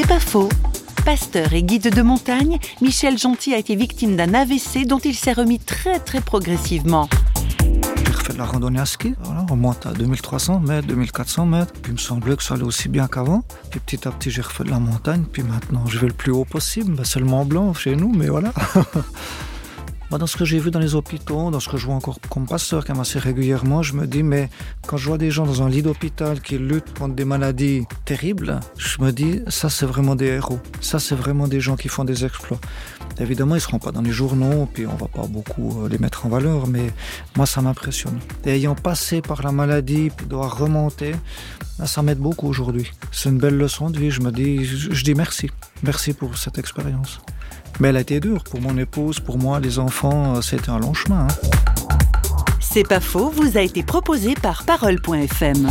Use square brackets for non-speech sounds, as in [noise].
C'est pas faux. Pasteur et guide de montagne, Michel Gentil a été victime d'un AVC dont il s'est remis très très progressivement. J'ai refait de la randonnée à ski, voilà, on monte à 2300 mètres, 2400 mètres. Puis il me semblait que ça allait aussi bien qu'avant. Puis petit à petit, j'ai refait de la montagne. Puis maintenant, je vais le plus haut possible. Ben, c'est le Mont Blanc chez nous, mais voilà. [laughs] Moi, dans ce que j'ai vu dans les hôpitaux, dans ce que je vois encore comme pasteur quand même assez régulièrement, je me dis, mais quand je vois des gens dans un lit d'hôpital qui luttent contre des maladies terribles, je me dis, ça c'est vraiment des héros. Ça c'est vraiment des gens qui font des exploits. Évidemment, ils ne seront pas dans les journaux, puis on va pas beaucoup euh, les mettre en valeur, mais moi ça m'impressionne. Et ayant passé par la maladie, puis devoir remonter, ça m'aide beaucoup aujourd'hui. C'est une belle leçon de vie, je me dis, je dis merci. Merci pour cette expérience. Mais elle a été dure pour mon épouse, pour moi, les enfants, euh, c'était un long chemin. Hein. C'est pas faux, vous a été proposé par Parole.fm.